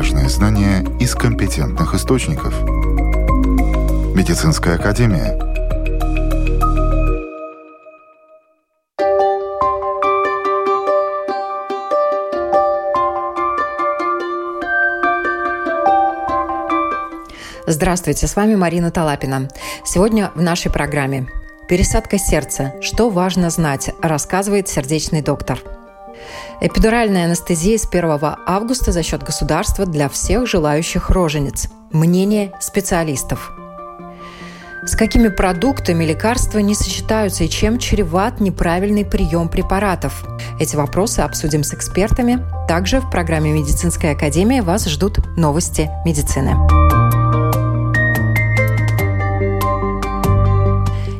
важные знания из компетентных источников. Медицинская академия. Здравствуйте, с вами Марина Талапина. Сегодня в нашей программе «Пересадка сердца. Что важно знать?» рассказывает сердечный доктор. Эпидуральная анестезия с 1 августа за счет государства для всех желающих рожениц. Мнение специалистов. С какими продуктами лекарства не сочетаются и чем чреват неправильный прием препаратов? Эти вопросы обсудим с экспертами. Также в программе «Медицинская академия» вас ждут новости медицины.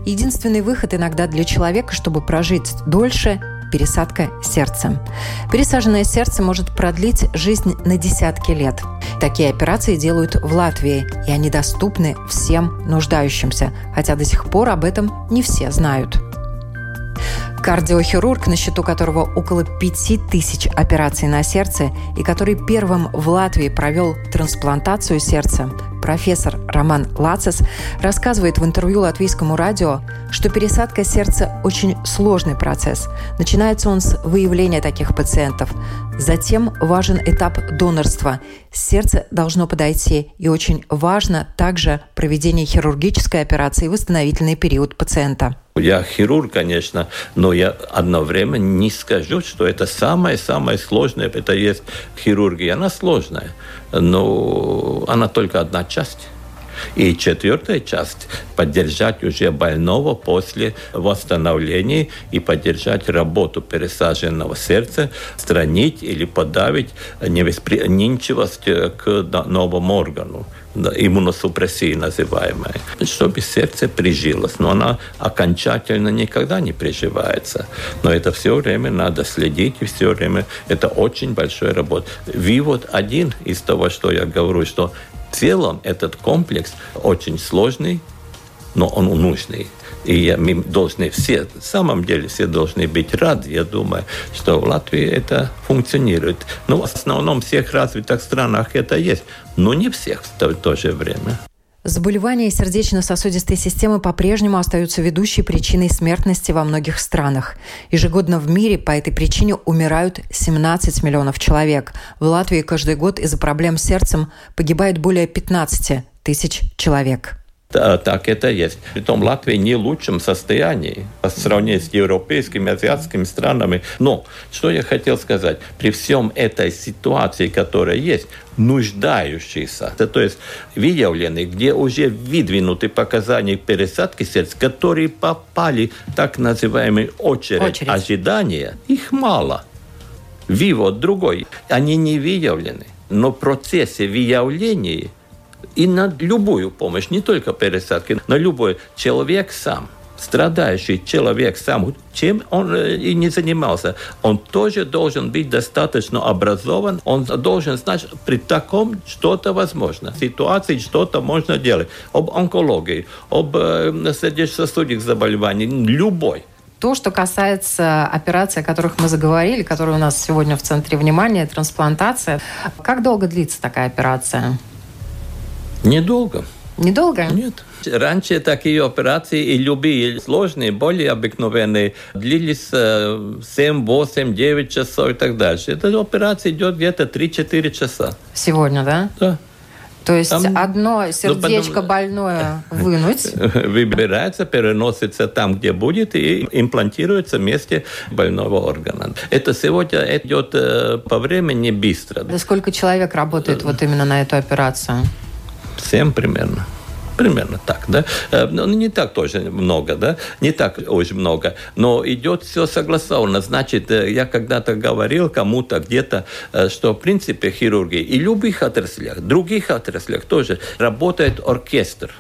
Единственный выход иногда для человека, чтобы прожить дольше – пересадка сердца. Пересаженное сердце может продлить жизнь на десятки лет. Такие операции делают в Латвии, и они доступны всем нуждающимся, хотя до сих пор об этом не все знают. Кардиохирург, на счету которого около 5000 операций на сердце и который первым в Латвии провел трансплантацию сердца, профессор Роман Лацис рассказывает в интервью латвийскому радио, что пересадка сердца очень сложный процесс. Начинается он с выявления таких пациентов. Затем важен этап донорства. Сердце должно подойти, и очень важно также проведение хирургической операции и восстановительный период пациента. Я хирург, конечно, но я одновременно не скажу, что это самое-самое сложное. Это есть хирургия, она сложная, но она только одна часть. И четвертая часть – поддержать уже больного после восстановления и поддержать работу пересаженного сердца, странить или подавить невосприимчивость к новому органу иммуносупрессии называемая, чтобы сердце прижилось. Но она окончательно никогда не приживается. Но это все время надо следить, и все время это очень большая работа. Вывод один из того, что я говорю, что в целом этот комплекс очень сложный, но он нужный. И мы должны все, в самом деле, все должны быть рады. Я думаю, что в Латвии это функционирует. Ну, в основном в всех развитых странах это есть, но не всех в то же время. Заболевания сердечно-сосудистой системы по-прежнему остаются ведущей причиной смертности во многих странах. Ежегодно в мире по этой причине умирают 17 миллионов человек. В Латвии каждый год из-за проблем с сердцем погибает более 15 тысяч человек. Да, так это есть. Притом Латвия не в лучшем состоянии по сравнению с европейскими, азиатскими странами. Но что я хотел сказать? При всем этой ситуации, которая есть, нуждающиеся, то есть выявлены, где уже выдвинуты показания пересадки сердца, которые попали в так называемую очередь, очередь. ожидания, их мало. Вывод другой. Они не выявлены. Но в процессе выявления и на любую помощь, не только пересадки, на любой человек сам страдающий человек сам, чем он э, и не занимался, он тоже должен быть достаточно образован, он должен знать, при таком что-то возможно, ситуации что-то можно делать, об онкологии, об э, сердечно-сосудистых заболеваниях, любой. То, что касается операций, о которых мы заговорили, которые у нас сегодня в центре внимания, трансплантация. Как долго длится такая операция? Недолго. Недолго? Нет. Раньше такие операции и любые сложные, более обыкновенные, длились 7, 8, 9 часов и так дальше. Эта операция идет где-то 3-4 часа. Сегодня, да? Да. То есть там, одно ну, сердечко потом, больное вынуть. Выбирается, переносится там, где будет, и имплантируется вместе больного органа. Это сегодня идет э, по времени быстро. Да сколько человек работает вот именно на эту операцию? 7 примерно. Примерно так, да. Э, ну, не так тоже много, да, не так очень много, но идет все согласованно. Значит, э, я когда-то говорил кому-то где-то, э, что в принципе хирургии и любых отраслях, других отраслях тоже работает оркестр.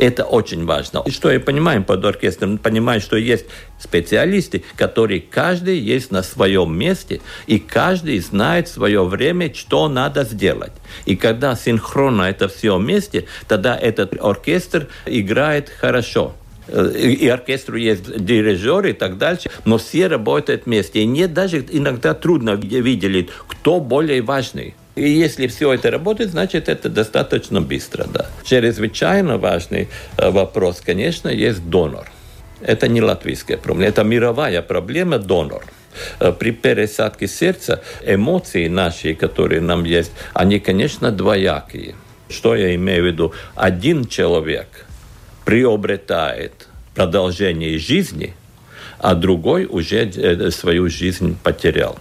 Это очень важно. И что я понимаю под оркестром? Понимаю, что есть специалисты, которые каждый есть на своем месте, и каждый знает свое время, что надо сделать. И когда синхронно это все вместе, тогда этот оркестр играет хорошо и оркестру есть дирижеры и так дальше, но все работают вместе. И нет даже иногда трудно выделить, кто более важный. И если все это работает, значит, это достаточно быстро, да. Чрезвычайно важный э, вопрос, конечно, есть донор. Это не латвийская проблема, это мировая проблема донор э, при пересадке сердца эмоции наши, которые нам есть, они, конечно, двоякие. Что я имею в виду? Один человек приобретает продолжение жизни, а другой уже э, свою жизнь потерял.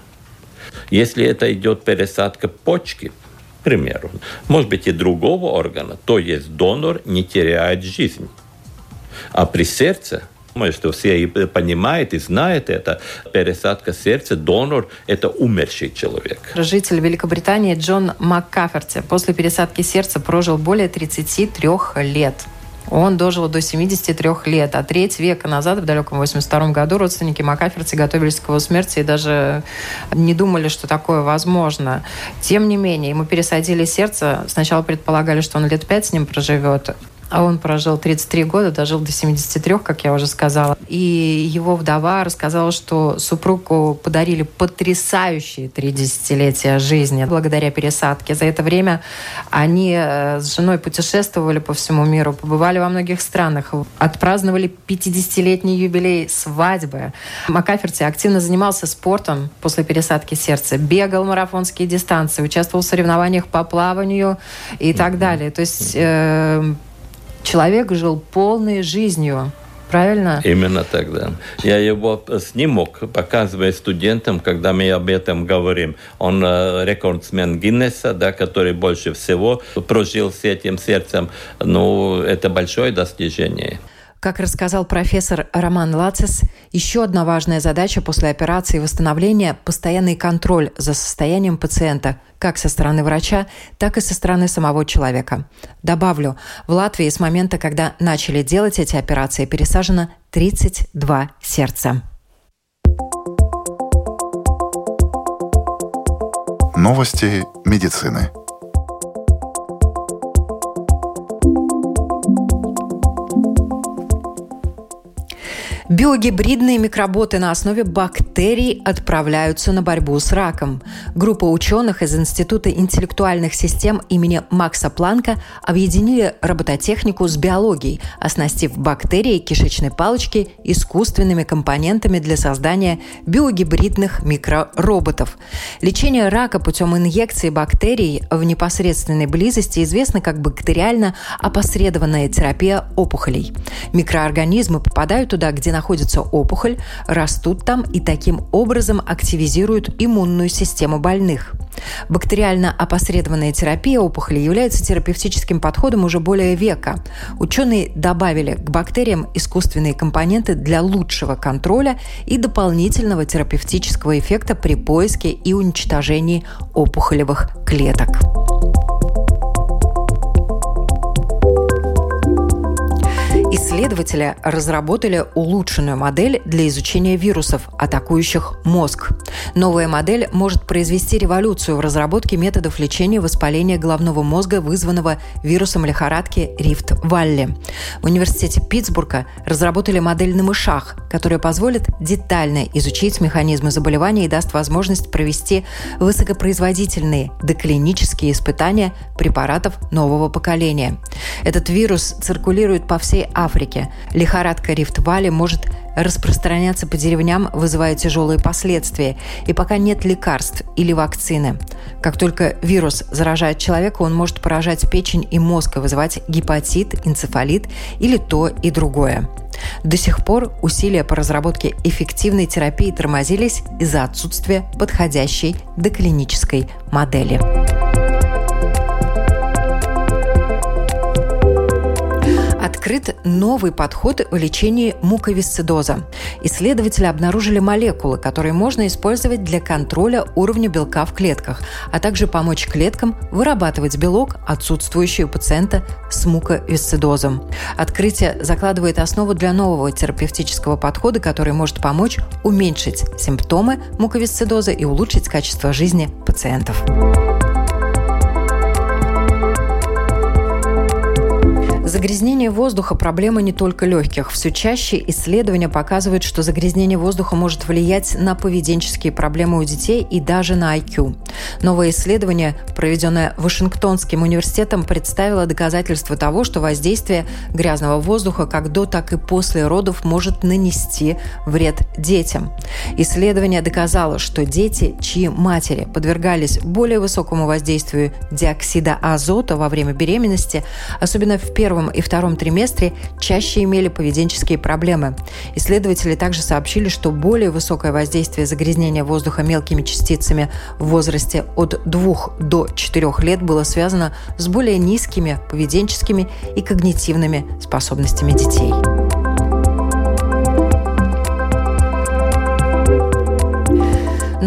Если это идет пересадка почки, к примеру, может быть и другого органа, то есть донор не теряет жизнь. А при сердце думаю, что все понимают и знают это. Пересадка сердца, донор – это умерший человек. Житель Великобритании Джон Маккаферти после пересадки сердца прожил более 33 лет. Он дожил до 73 лет, а треть века назад, в далеком 82 году, родственники Макаферти готовились к его смерти и даже не думали, что такое возможно. Тем не менее, ему пересадили сердце. Сначала предполагали, что он лет пять с ним проживет, а он прожил 33 года, дожил до 73, как я уже сказала. И его вдова рассказала, что супругу подарили потрясающие три десятилетия жизни благодаря пересадке. За это время они э, с женой путешествовали по всему миру, побывали во многих странах, отпраздновали 50-летний юбилей свадьбы. Макаферти активно занимался спортом после пересадки сердца, бегал марафонские дистанции, участвовал в соревнованиях по плаванию и так далее. То есть э, человек жил полной жизнью. Правильно? Именно так, да. Я его снимок показываю студентам, когда мы об этом говорим. Он э, рекордсмен Гиннеса, да, который больше всего прожил с этим сердцем. Ну, это большое достижение. Как рассказал профессор Роман Лацис, еще одна важная задача после операции восстановления – постоянный контроль за состоянием пациента, как со стороны врача, так и со стороны самого человека. Добавлю, в Латвии с момента, когда начали делать эти операции, пересажено 32 сердца. Новости медицины. Биогибридные микроботы на основе бактерий отправляются на борьбу с раком. Группа ученых из Института интеллектуальных систем имени Макса Планка объединили робототехнику с биологией, оснастив бактерии кишечной палочки искусственными компонентами для создания биогибридных микророботов. Лечение рака путем инъекции бактерий в непосредственной близости известно как бактериально опосредованная терапия опухолей. Микроорганизмы попадают туда, где находится опухоль, растут там и таким образом активизируют иммунную систему больных. Бактериально опосредованная терапия опухоли является терапевтическим подходом уже более века. Ученые добавили к бактериям искусственные компоненты для лучшего контроля и дополнительного терапевтического эффекта при поиске и уничтожении опухолевых клеток. Исследователи разработали улучшенную модель для изучения вирусов, атакующих мозг. Новая модель может произвести революцию в разработке методов лечения воспаления головного мозга, вызванного вирусом лихорадки Рифт-Валли. В университете Питтсбурга разработали модель на мышах, которая позволит детально изучить механизмы заболевания и даст возможность провести высокопроизводительные доклинические испытания препаратов нового поколения. Этот вирус циркулирует по всей Африке. Лихорадка Рифт-Валли может распространяться по деревням, вызывая тяжелые последствия, и пока нет лекарств или вакцины. Как только вирус заражает человека, он может поражать печень и мозг и вызывать гепатит, энцефалит или то и другое. До сих пор усилия по разработке эффективной терапии тормозились из-за отсутствия подходящей доклинической модели. Открыт новый подход в лечении муковисцидоза. Исследователи обнаружили молекулы, которые можно использовать для контроля уровня белка в клетках, а также помочь клеткам вырабатывать белок, отсутствующий у пациента с муковисцидозом. Открытие закладывает основу для нового терапевтического подхода, который может помочь уменьшить симптомы муковисцидоза и улучшить качество жизни пациентов. Загрязнение воздуха – проблема не только легких. Все чаще исследования показывают, что загрязнение воздуха может влиять на поведенческие проблемы у детей и даже на IQ. Новое исследование, проведенное Вашингтонским университетом, представило доказательства того, что воздействие грязного воздуха как до, так и после родов может нанести вред детям. Исследование доказало, что дети, чьи матери подвергались более высокому воздействию диоксида азота во время беременности, особенно в первом и втором триместре, чаще имели поведенческие проблемы. Исследователи также сообщили, что более высокое воздействие загрязнения воздуха мелкими частицами в возрасте от 2 до 4 лет было связано с более низкими поведенческими и когнитивными способностями детей.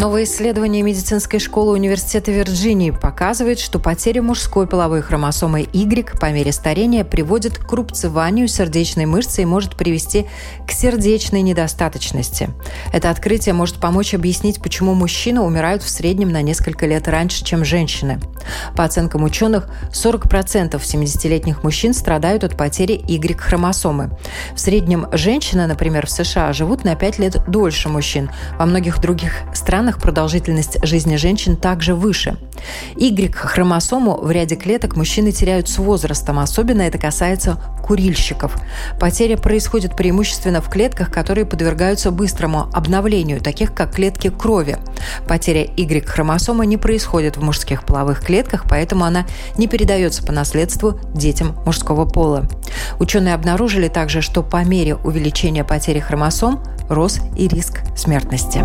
Новое исследование медицинской школы Университета Вирджинии показывает, что потеря мужской половой хромосомы Y по мере старения приводит к рубцеванию сердечной мышцы и может привести к сердечной недостаточности. Это открытие может помочь объяснить, почему мужчины умирают в среднем на несколько лет раньше, чем женщины. По оценкам ученых, 40% 70-летних мужчин страдают от потери Y-хромосомы. В среднем женщины, например, в США живут на 5 лет дольше мужчин. Во многих других странах продолжительность жизни женщин также выше. Y-хромосому в ряде клеток мужчины теряют с возрастом, особенно это касается курильщиков. Потеря происходит преимущественно в клетках, которые подвергаются быстрому обновлению, таких как клетки крови. Потеря Y-хромосомы не происходит в мужских половых клетках, поэтому она не передается по наследству детям мужского пола. Ученые обнаружили также, что по мере увеличения потери хромосом рос и риск смертности.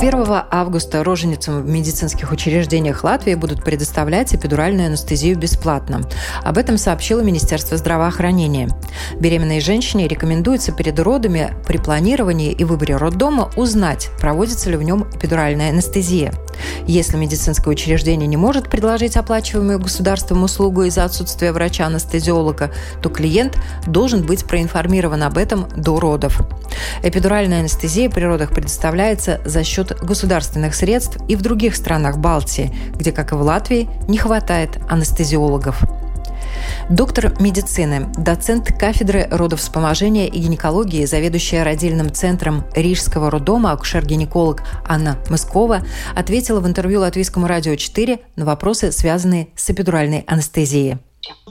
1 августа роженицам в медицинских учреждениях Латвии будут предоставлять эпидуральную анестезию бесплатно. Об этом сообщило Министерство здравоохранения. Беременной женщине рекомендуется перед родами при планировании и выборе роддома узнать, проводится ли в нем эпидуральная анестезия. Если медицинское учреждение не может предложить оплачиваемую государством услугу из-за отсутствия врача-анестезиолога, то клиент должен быть проинформирован об этом до родов. Эпидуральная анестезия при родах предоставляется за счет государственных средств и в других странах Балтии, где, как и в Латвии, не хватает анестезиологов. Доктор медицины, доцент кафедры родовспоможения и гинекологии, заведующая родильным центром Рижского роддома, акушер-гинеколог Анна Мыскова, ответила в интервью Латвийскому радио 4 на вопросы, связанные с эпидуральной анестезией.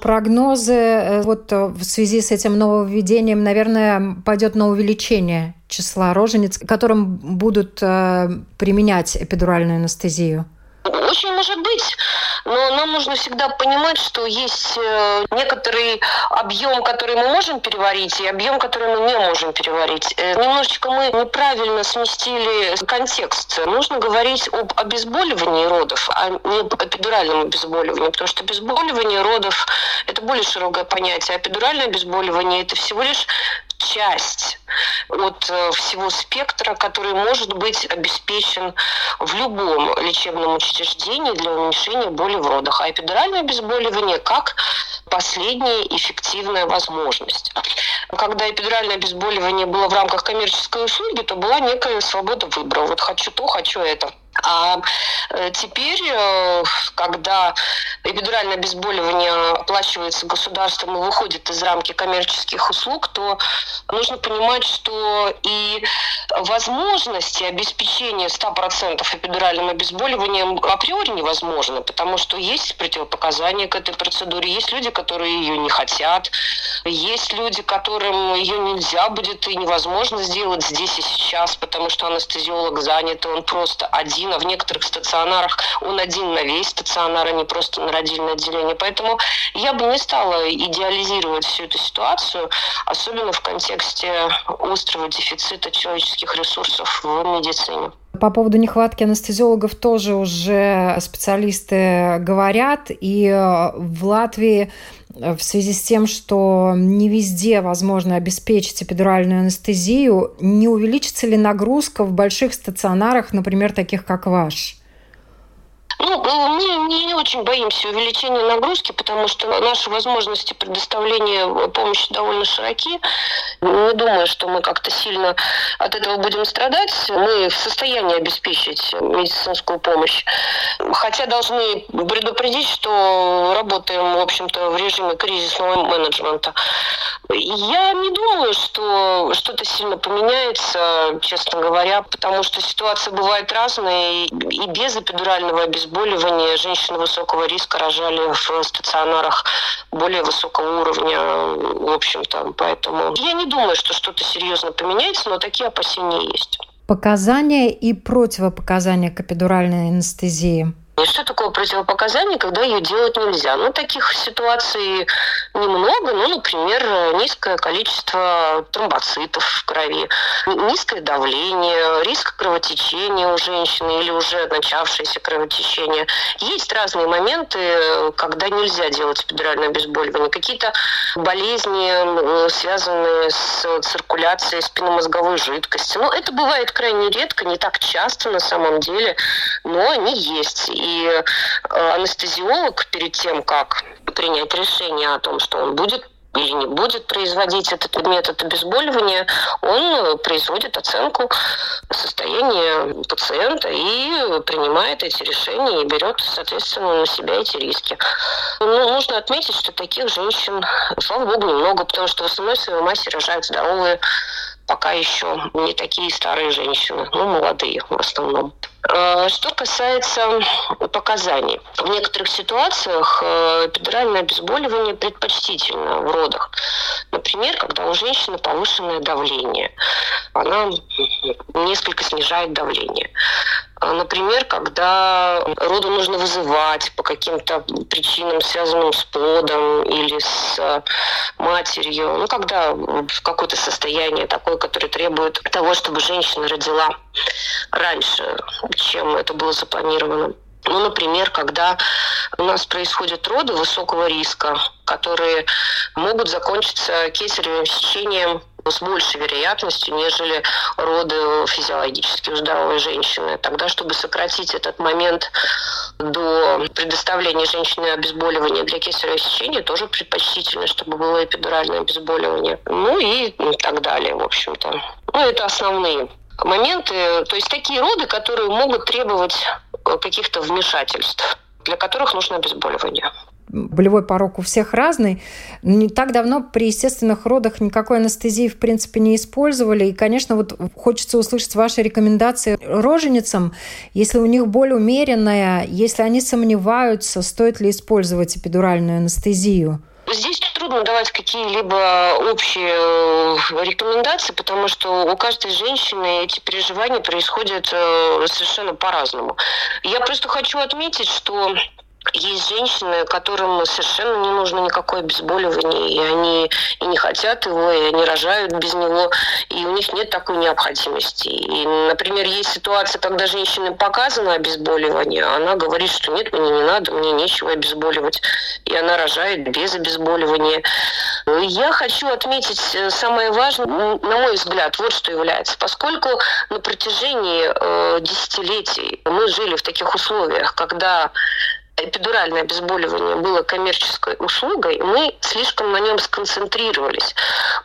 Прогнозы э, вот э, в связи с этим нововведением, наверное, пойдет на увеличение числа рожениц, которым будут э, применять эпидуральную анестезию. Очень может быть, но нам нужно всегда понимать, что есть э, некоторый объем, который мы можем переварить, и объем, который мы не можем переварить. Э, немножечко мы неправильно сместили контекст. Нужно говорить об обезболивании родов, а не об эпидуральном обезболивании, потому что обезболивание родов – это более широкое понятие, а эпидуральное обезболивание – это всего лишь часть от э, всего спектра, который может быть обеспечен в любом лечебном учреждении для уменьшения боли в родах. А эпидуральное обезболивание как последняя эффективная возможность. Когда эпидуральное обезболивание было в рамках коммерческой услуги, то была некая свобода выбора. Вот хочу то, хочу это. А э, теперь, э, когда эпидуральное обезболивание оплачивается государством и выходит из рамки коммерческих услуг, то нужно понимать, что и возможности обеспечения 100% эпидуральным обезболиванием априори невозможно, потому что есть противопоказания к этой процедуре, есть люди, которые ее не хотят, есть люди, которым ее нельзя будет и невозможно сделать здесь и сейчас, потому что анестезиолог занят, и он просто один один, а в некоторых стационарах он один на весь стационар, а не просто на родильное отделение. Поэтому я бы не стала идеализировать всю эту ситуацию, особенно в контексте острого дефицита человеческих ресурсов в медицине. По поводу нехватки анестезиологов тоже уже специалисты говорят. И в Латвии в связи с тем, что не везде возможно обеспечить эпидуральную анестезию, не увеличится ли нагрузка в больших стационарах, например, таких как ваш? Ну, мы не очень боимся увеличения нагрузки, потому что наши возможности предоставления помощи довольно широки. Не думаю, что мы как-то сильно от этого будем страдать. Мы в состоянии обеспечить медицинскую помощь. Хотя должны предупредить, что работаем, в общем-то, в режиме кризисного менеджмента. Я не думаю, что что-то сильно поменяется, честно говоря, потому что ситуация бывает разная, и без эпидурального обезболивания женщины высокого риска рожали в стационарах более высокого уровня, в общем-то. Поэтому я не думаю, что что-то серьезно поменяется, но такие опасения есть. Показания и противопоказания к эпидуральной анестезии – и что такое противопоказание, когда ее делать нельзя? Ну, таких ситуаций немного. Ну, например, низкое количество тромбоцитов в крови, низкое давление, риск кровотечения у женщины или уже начавшееся кровотечение. Есть разные моменты, когда нельзя делать эпидуральное обезболивание. Какие-то болезни, связанные с циркуляцией спинномозговой жидкости. Ну, это бывает крайне редко, не так часто на самом деле, но они есть. И и э, анестезиолог перед тем, как принять решение о том, что он будет или не будет производить этот метод обезболивания, он производит оценку состояния пациента и принимает эти решения и берет, соответственно, на себя эти риски. Ну, нужно отметить, что таких женщин, слава богу, немного, потому что в основной своей массе рожают здоровые, пока еще не такие старые женщины, ну, молодые в основном. Э, что касается показаний. В некоторых ситуациях э, эпидуральное обезболивание предпочтительно в родах. Например, когда у женщины повышенное давление. Она несколько снижает давление. А, например, когда роду нужно вызывать по каким-то причинам, связанным с плодом или с э, матерью, ну, когда какое-то состояние такое, которое требует того, чтобы женщина родила раньше, чем это было запланировано. Ну, например, когда у нас происходят роды высокого риска, которые могут закончиться кесаревым сечением с большей вероятностью, нежели роды физиологически у здоровой женщины. Тогда, чтобы сократить этот момент до предоставления женщины обезболивания для кесарево сечения, тоже предпочтительно, чтобы было эпидуральное обезболивание. Ну и так далее, в общем-то. Ну, это основные моменты, то есть такие роды, которые могут требовать э, каких-то вмешательств, для которых нужно обезболивание болевой порог у всех разный. Не так давно при естественных родах никакой анестезии, в принципе, не использовали. И, конечно, вот хочется услышать ваши рекомендации роженицам, если у них боль умеренная, если они сомневаются, стоит ли использовать эпидуральную анестезию. Здесь трудно давать какие-либо общие э, рекомендации, потому что у каждой женщины эти переживания происходят э, совершенно по-разному. Я просто хочу отметить, что есть женщины, которым совершенно не нужно никакое обезболивание, и они и не хотят его, и они рожают без него, и у них нет такой необходимости. И, например, есть ситуация, когда женщине показано обезболивание, а она говорит, что нет, мне не надо, мне нечего обезболивать, и она рожает без обезболивания. Я хочу отметить э, самое важное, на мой взгляд, вот что является. Поскольку на протяжении э, десятилетий мы жили в таких условиях, когда эпидуральное обезболивание было коммерческой услугой, мы слишком на нем сконцентрировались.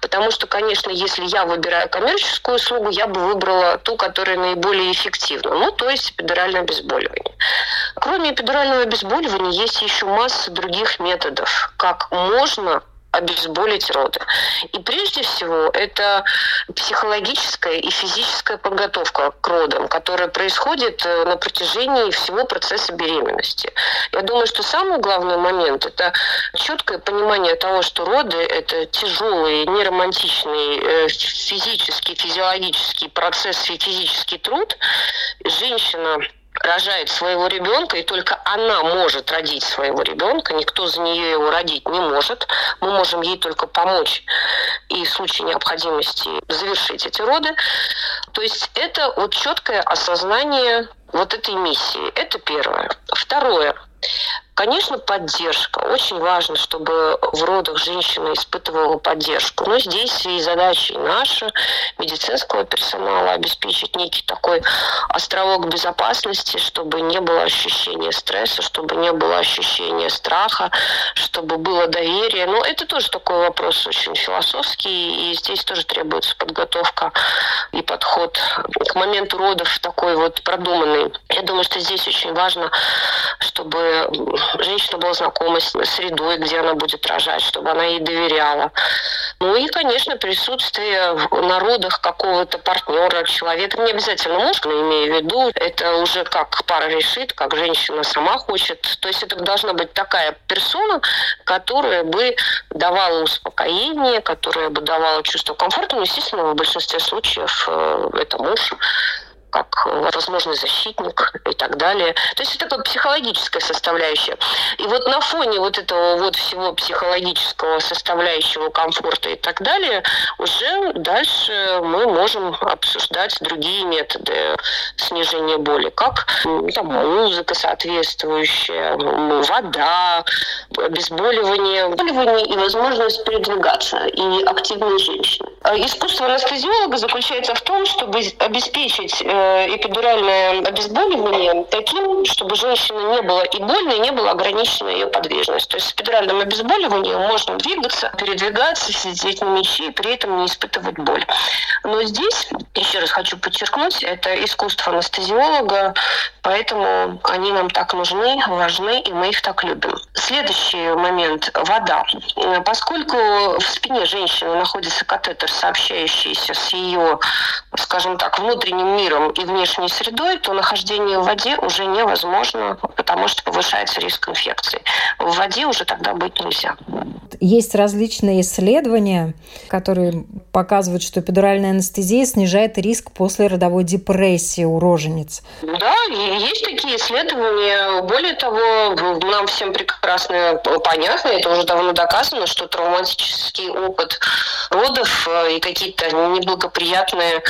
Потому что, конечно, если я выбираю коммерческую услугу, я бы выбрала ту, которая наиболее эффективна. Ну, то есть эпидуральное обезболивание. Кроме эпидурального обезболивания есть еще масса других методов, как можно обезболить роды. И прежде всего это психологическая и физическая подготовка к родам, которая происходит э, на протяжении всего процесса беременности. Я думаю, что самый главный момент – это четкое понимание того, что роды – это тяжелый, неромантичный э, физический, физиологический процесс и физический труд. Женщина рожает своего ребенка, и только она может родить своего ребенка, никто за нее его родить не может. Мы можем ей только помочь и в случае необходимости завершить эти роды. То есть это вот четкое осознание вот этой миссии. Это первое. Второе. Конечно, поддержка. Очень важно, чтобы в родах женщина испытывала поддержку. Но здесь и задача наша, медицинского персонала, обеспечить некий такой островок безопасности, чтобы не было ощущения стресса, чтобы не было ощущения страха, чтобы было доверие. Но это тоже такой вопрос очень философский, и здесь тоже требуется подготовка и подход к моменту родов такой вот продуманный. Я думаю, что здесь очень важно, чтобы женщина была знакома с средой, где она будет рожать, чтобы она ей доверяла. Ну и, конечно, присутствие в народах какого-то партнера, человека, не обязательно муж, но имею в виду, это уже как пара решит, как женщина сама хочет. То есть это должна быть такая персона, которая бы давала успокоение, которая бы давала чувство комфорта. Ну, естественно, в большинстве случаев э, это муж как возможный защитник и так далее. То есть это такая психологическая составляющая. И вот на фоне вот этого вот всего психологического составляющего комфорта и так далее, уже дальше мы можем обсуждать другие методы снижения боли, как там, музыка соответствующая, вода, обезболивание, обезболивание и возможность передвигаться, и активность женщины. А искусство анестезиолога заключается в том, чтобы обеспечить э, Э, эпидуральное обезболивание таким, чтобы женщине не было и больно, и не была ограничена ее подвижность. То есть с эпидуральным обезболиванием можно двигаться, передвигаться, сидеть на мече и при этом не испытывать боль. Но здесь, еще раз хочу подчеркнуть, это искусство анестезиолога, поэтому они нам так нужны, важны, и мы их так любим. Следующий момент – вода. Поскольку в спине женщины находится катетер, сообщающийся с ее, скажем так, внутренним миром и внешней средой, то нахождение в воде уже невозможно, потому что повышается риск инфекции. В воде уже тогда быть нельзя. Есть различные исследования, которые показывают, что эпидуральная анестезия снижает риск после родовой депрессии у рожениц. Да, есть такие исследования. Более того, нам всем прекрасно понятно, это уже давно доказано, что травматический опыт родов э, и какие-то неблагоприятные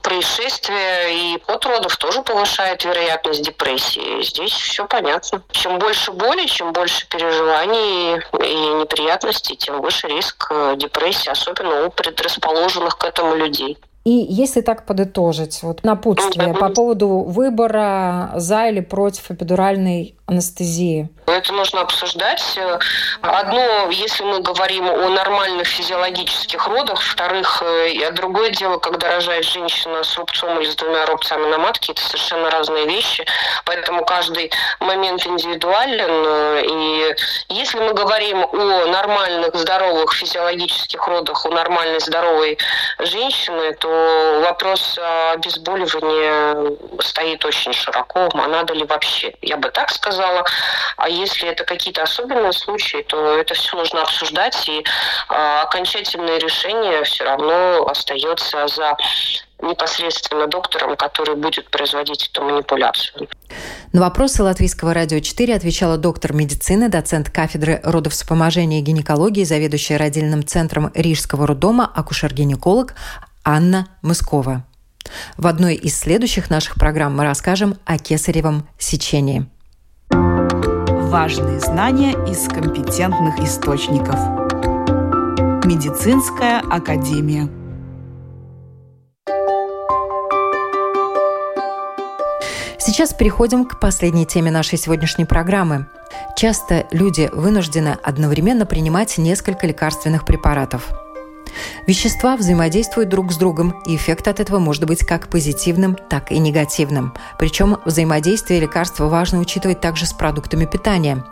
происшествия и от родов тоже повышает вероятность депрессии. Здесь все понятно. Чем больше боли, чем больше переживаний и неприятностей, тем выше риск э, депрессии, особенно у предрасположенных к этому людей. И если так подытожить, вот напутствие по поводу выбора за или против эпидуральной анестезии? Это нужно обсуждать. Одно, если мы говорим о нормальных физиологических родах, вторых, а другое дело, когда рожает женщина с рубцом или с двумя рубцами на матке, это совершенно разные вещи, поэтому каждый момент индивидуален. И если мы говорим о нормальных, здоровых физиологических родах, у нормальной, здоровой женщины, то вопрос обезболивания стоит очень широко, а надо ли вообще, я бы так сказала, сказала. А если это какие-то особенные случаи, то это все нужно обсуждать, и э, окончательное решение все равно остается за непосредственно доктором, который будет производить эту манипуляцию. На вопросы Латвийского радио 4 отвечала доктор медицины, доцент кафедры родовспоможения и гинекологии, заведующая родильным центром Рижского роддома, акушер-гинеколог Анна Мыскова. В одной из следующих наших программ мы расскажем о кесаревом сечении важные знания из компетентных источников. Медицинская академия. Сейчас переходим к последней теме нашей сегодняшней программы. Часто люди вынуждены одновременно принимать несколько лекарственных препаратов – Вещества взаимодействуют друг с другом, и эффект от этого может быть как позитивным, так и негативным. Причем взаимодействие лекарства важно учитывать также с продуктами питания.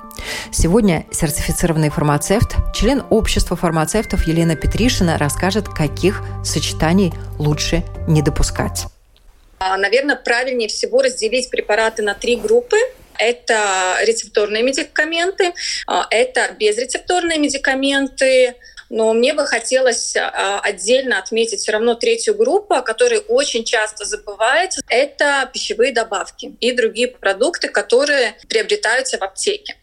Сегодня сертифицированный фармацевт, член общества фармацевтов Елена Петришина расскажет, каких сочетаний лучше не допускать. А, Наверное, правильнее всего разделить препараты на три группы это рецепторные медикаменты, а, это безрецепторные медикаменты, но мне бы хотелось а, отдельно отметить все равно третью группу, о которой очень часто забывается. Это пищевые добавки и другие продукты, которые приобретаются в аптеке.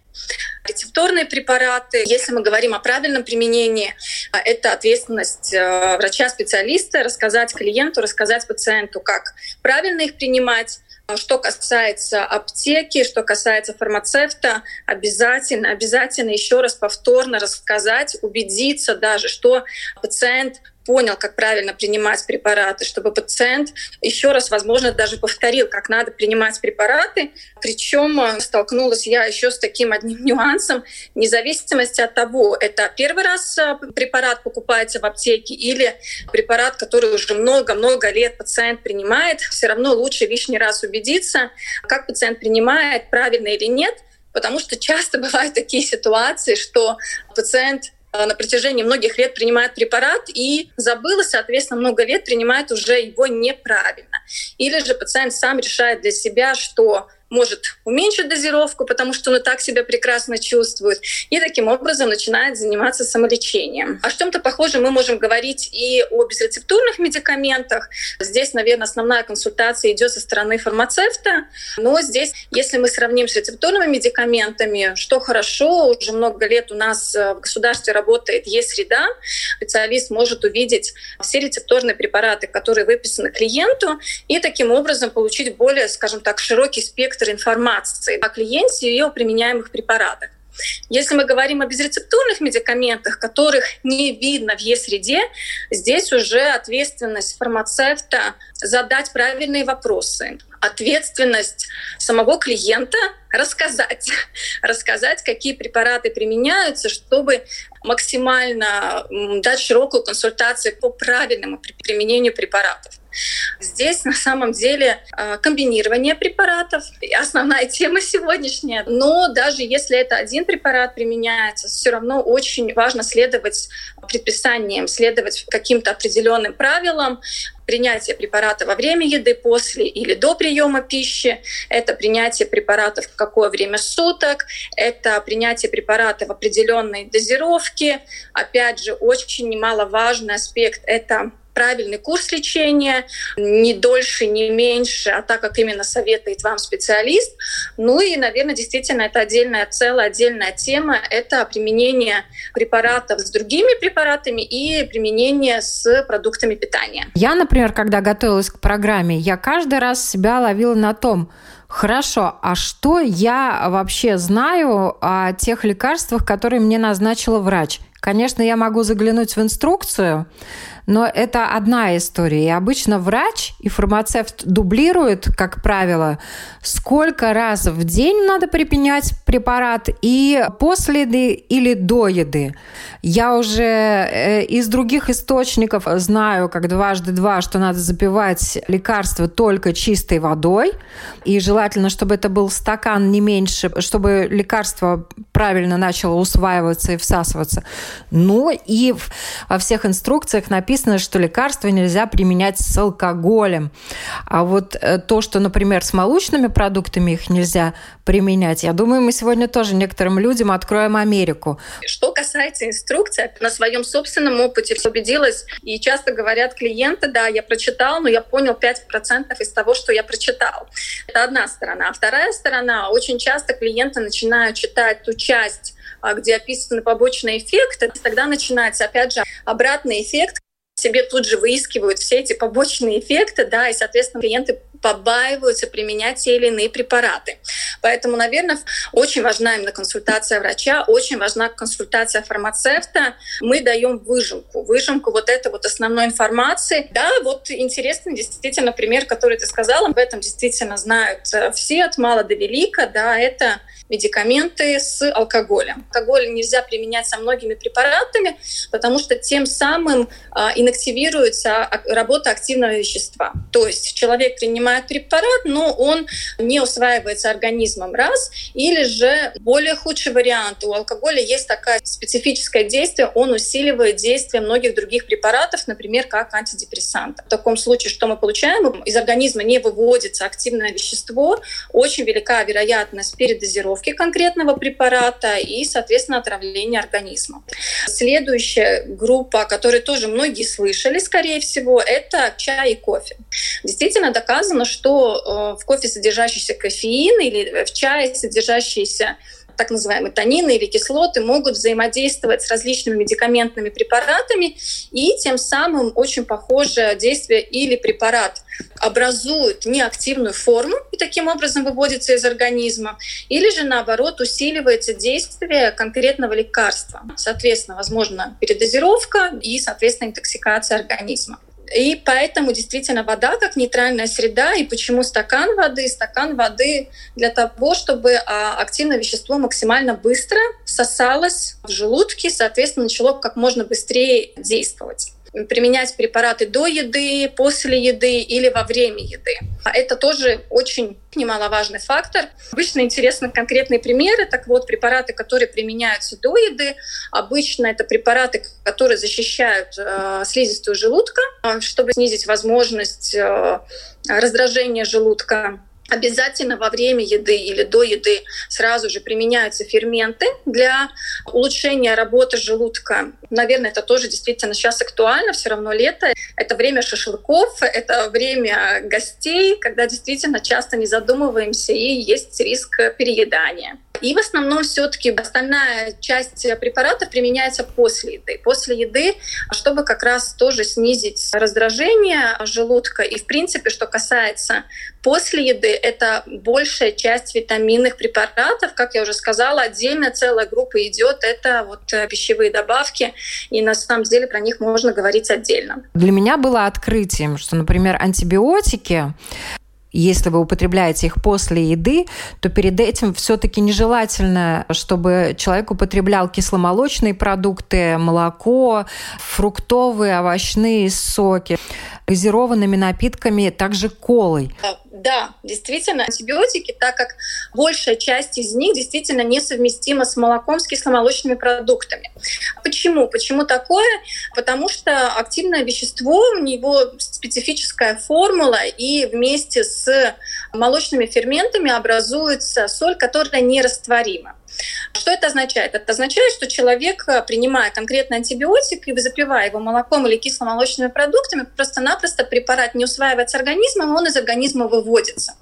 Рецепторные препараты, если мы говорим о правильном применении, это ответственность э, врача-специалиста рассказать клиенту, рассказать пациенту, как правильно их принимать, Что касается аптеки, что касается фармацевта, обязательно, обязательно еще раз повторно рассказать, убедиться даже, что пациент понял, как правильно принимать препараты, чтобы пациент еще раз, возможно, даже повторил, как надо принимать препараты. Причем э, столкнулась я еще с таким одним нюансом, вне зависимости от того, это первый раз э, препарат покупается в аптеке или препарат, который уже много-много лет пациент принимает, все равно лучше лишний раз убедиться, как пациент принимает, правильно или нет, потому что часто бывают такие ситуации, что пациент на протяжении многих лет принимает препарат и забыл, и, соответственно, много лет принимает уже его неправильно. Или же пациент сам решает для себя, что может уменьшить дозировку, потому что он и так себя прекрасно чувствует, и таким образом начинает заниматься самолечением. О чем-то похожем мы можем говорить и о безрецептурных медикаментах. Здесь, наверное, основная консультация идет со стороны фармацевта, но здесь, если мы сравним с рецептурными медикаментами, что хорошо, уже много лет у нас в государстве работает Е-среда, специалист может увидеть все рецепторные препараты, которые выписаны клиенту, и таким образом получить более, скажем так, широкий спектр спектр информации о клиенте и о применяемых препаратах. Если мы говорим о безрецептурных медикаментах, которых не видно в Е-среде, здесь уже ответственность фармацевта задать правильные вопросы. Ответственность самого клиента рассказать, рассказать, какие препараты применяются, чтобы максимально дать широкую консультацию по правильному применению препаратов. Здесь на самом деле а, комбинирование препаратов основная тема сегодняшняя. Но даже если это один препарат применяется, все равно очень важно следовать предписаниям, следовать каким-то определенным правилам, принятие препарата во время еды, после или до приема пищи, это принятие препаратов в какое время суток, это принятие препарата в определенной дозировке. Опять же, очень немаловажный аспект — это правильный курс лечения, не дольше, не меньше, а так, как именно советует вам специалист. Ну и, наверное, действительно, это отдельная целая, отдельная тема. Это применение препаратов с другими препаратами и применение с продуктами питания. Я, например, когда готовилась к программе, я каждый раз себя ловила на том, Хорошо, а что я вообще знаю о тех лекарствах, которые мне назначила врач? Конечно, я могу заглянуть в инструкцию, но это одна история. И обычно врач и фармацевт дублируют, как правило, сколько раз в день надо припенять препарат и после еды или до еды. Я уже э, из других источников знаю, как дважды два, что надо запивать лекарство только чистой водой. И желательно, чтобы это был стакан не меньше, чтобы лекарство правильно начало усваиваться и всасываться. Ну и во всех инструкциях написано, написано, что лекарства нельзя применять с алкоголем. А вот э, то, что, например, с молочными продуктами их нельзя применять, я думаю, мы сегодня тоже некоторым людям откроем Америку. Что касается инструкции, на своем собственном опыте убедилась, и часто говорят клиенты, да, я прочитал, но я понял 5% из того, что я прочитал. Это одна сторона. А вторая сторона, очень часто клиенты начинают читать ту часть, а, где описаны побочные эффекты, тогда начинается, опять же, обратный эффект, себе тут же выискивают все эти побочные эффекты, да, и, соответственно, клиенты побаиваются применять те или иные препараты. Поэтому, наверное, очень важна именно консультация врача, очень важна консультация фармацевта. Мы даем выжимку, выжимку вот этой вот основной информации. Да, вот интересный действительно пример, который ты сказала, об этом действительно знают э, все от мала до велика, да, это медикаменты с алкоголем. Алкоголь нельзя применять со многими препаратами, потому что тем самым а, инактивируется работа активного вещества. То есть человек принимает препарат, но он не усваивается организмом раз, или же более худший вариант. У алкоголя есть такое специфическое действие, он усиливает действие многих других препаратов, например, как антидепрессанты. В таком случае что мы получаем? Из организма не выводится активное вещество, очень велика вероятность передозировки дозировки конкретного препарата и, соответственно, отравления организма. Следующая группа, о которой тоже многие слышали, скорее всего, это чай и кофе. Действительно доказано, что э, в кофе содержащийся кофеин или в чае содержащийся так называемые танины или кислоты могут взаимодействовать с различными медикаментными препаратами, и тем самым очень похожее действие или препарат образует неактивную форму и таким образом выводится из организма, или же наоборот усиливается действие конкретного лекарства. Соответственно, возможно передозировка и, соответственно, интоксикация организма. И поэтому действительно вода как нейтральная среда. И почему стакан воды? Стакан воды для того, чтобы а, активное вещество максимально быстро всосалось в желудке, соответственно, начало как можно быстрее действовать применять препараты до еды, после еды или во время еды. А это тоже очень немаловажный фактор. Обычно интересны конкретные примеры. Так вот, препараты, которые применяются до еды, обычно это препараты, которые защищают э, слизистую желудка, э, чтобы снизить возможность э, раздражения желудка Обязательно во время еды или до еды сразу же применяются ферменты для улучшения работы желудка. Наверное, это тоже действительно сейчас актуально, все равно лето. Это время шашлыков, это время гостей, когда действительно часто не задумываемся и есть риск переедания. И в основном все-таки остальная часть препаратов применяется после еды. После еды, чтобы как раз тоже снизить раздражение желудка. И в принципе, что касается после еды, это большая часть витаминных препаратов. Как я уже сказала, отдельно целая группа идет. Это вот э, пищевые добавки. И на самом деле про них можно говорить отдельно. Для меня было открытием, что, например, антибиотики если вы употребляете их после еды, то перед этим все-таки нежелательно, чтобы человек употреблял кисломолочные продукты, молоко, фруктовые, овощные соки, газированными напитками, также колой. Да, действительно, антибиотики, так как большая часть из них действительно несовместима с молоком, с кисломолочными продуктами. Почему? Почему такое? Потому что активное вещество, у него специфическая формула, и вместе с молочными ферментами образуется соль, которая нерастворима. Что это означает? Это означает, что человек, э, принимая конкретный антибиотик и запивая его молоком или кисломолочными продуктами, просто-напросто препарат не усваивается организмом, он из организма выводится.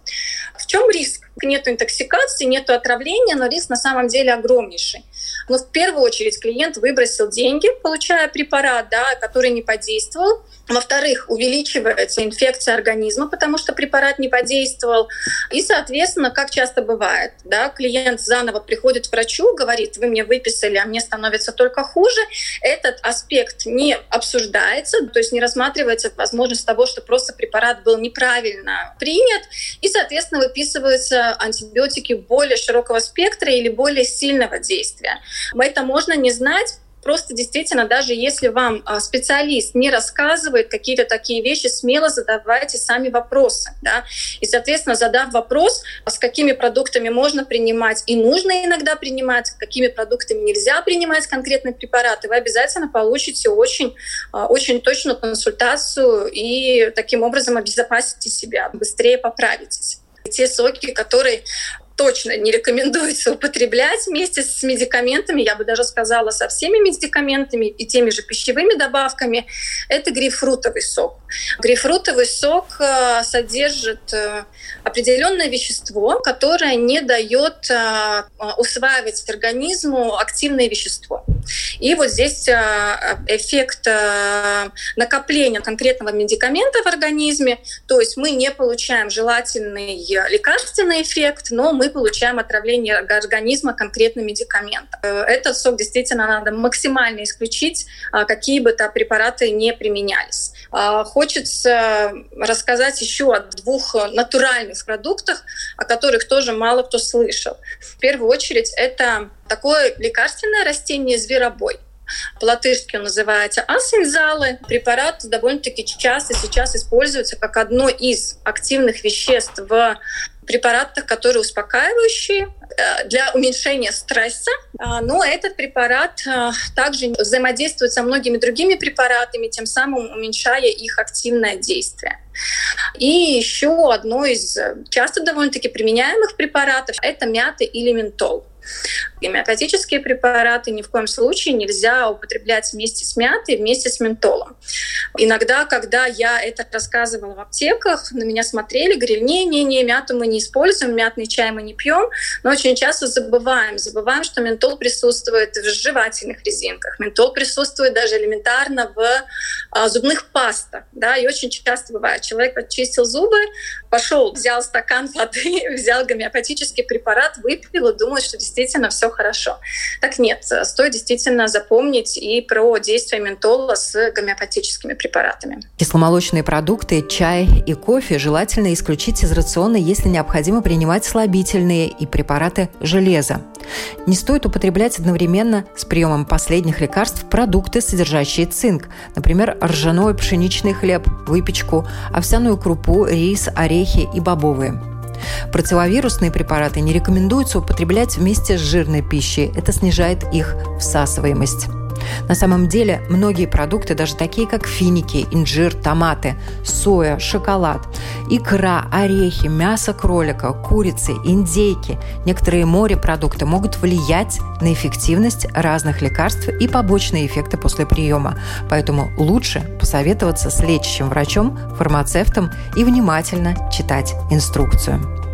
В чем риск? Нет интоксикации, нет отравления, но риск на самом деле огромнейший. Но в первую очередь клиент выбросил деньги, получая препарат, да, который не подействовал. Во-вторых, увеличивается инфекция организма, потому что препарат не подействовал. И, соответственно, как часто бывает, да, клиент заново приходит к врачу, говорит, вы мне выписали, а мне становится только хуже. Этот аспект не обсуждается, то есть не рассматривается возможность того, что просто препарат был неправильно принят, и, соответственно, выписываются антибиотики более широкого спектра или более сильного действия. Это можно не знать, просто действительно, даже если вам а, специалист не рассказывает какие-то такие вещи, смело задавайте сами вопросы. Да? И, соответственно, задав вопрос, а с какими продуктами можно принимать и нужно иногда принимать, какими продуктами нельзя принимать конкретные препараты, вы обязательно получите очень, а, очень точную консультацию и таким образом обезопасите себя, быстрее поправитесь те соки, которые точно не рекомендуется употреблять вместе с медикаментами, я бы даже сказала, со всеми медикаментами и теми же пищевыми добавками, это грейпфрутовый сок. Грейпфрутовый сок э, содержит э, определенное вещество, которое не дает э, усваивать организму активное вещество. И вот здесь эффект накопления конкретного медикамента в организме, то есть мы не получаем желательный лекарственный эффект, но мы получаем отравление организма конкретным медикаментом. Этот сок действительно надо максимально исключить, какие бы то препараты не применялись. Хочется рассказать еще о двух натуральных продуктах, о которых тоже мало кто слышал. В первую очередь это такое лекарственное растение зверобой. По-латышски он называется асензалы. Препарат довольно-таки часто сейчас используется как одно из активных веществ в препаратах, которые успокаивающие э, для уменьшения стресса. А, но этот препарат э, также взаимодействует со многими другими препаратами, тем самым уменьшая их активное действие. И еще одно из часто довольно-таки применяемых препаратов – это мята или ментол. Гомеопатические препараты ни в коем случае нельзя употреблять вместе с мятой, вместе с ментолом. Иногда, когда я это рассказывала в аптеках, на меня смотрели, говорили, не-не-не, мяту мы не используем, мятный чай мы не пьем, но очень часто забываем, забываем, что ментол присутствует в жевательных резинках, ментол присутствует даже элементарно в а, зубных пастах, да, и очень часто бывает, человек почистил зубы, пошел, взял стакан воды, взял гомеопатический препарат, выпил и думал, что действительно все хорошо. Так нет, стоит действительно запомнить и про действие ментола с гомеопатическими препаратами. Кисломолочные продукты, чай и кофе желательно исключить из рациона, если необходимо принимать слабительные и препараты железа. Не стоит употреблять одновременно с приемом последних лекарств продукты, содержащие цинк, например, ржаной пшеничный хлеб, выпечку, овсяную крупу, рис, орехи и бобовые. Противовирусные препараты не рекомендуется употреблять вместе с жирной пищей. Это снижает их всасываемость. На самом деле, многие продукты, даже такие как финики, инжир, томаты, соя, шоколад, икра, орехи, мясо кролика, курицы, индейки, некоторые морепродукты могут влиять на эффективность разных лекарств и побочные эффекты после приема. Поэтому лучше посоветоваться с лечащим врачом, фармацевтом и внимательно читать инструкцию.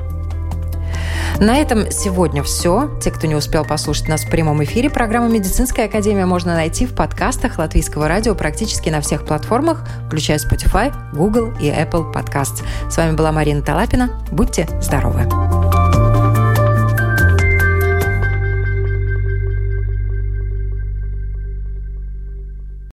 На этом сегодня все. Те, кто не успел послушать нас в прямом эфире, программу «Медицинская академия» можно найти в подкастах Латвийского радио практически на всех платформах, включая Spotify, Google и Apple Podcasts. С вами была Марина Талапина. Будьте здоровы!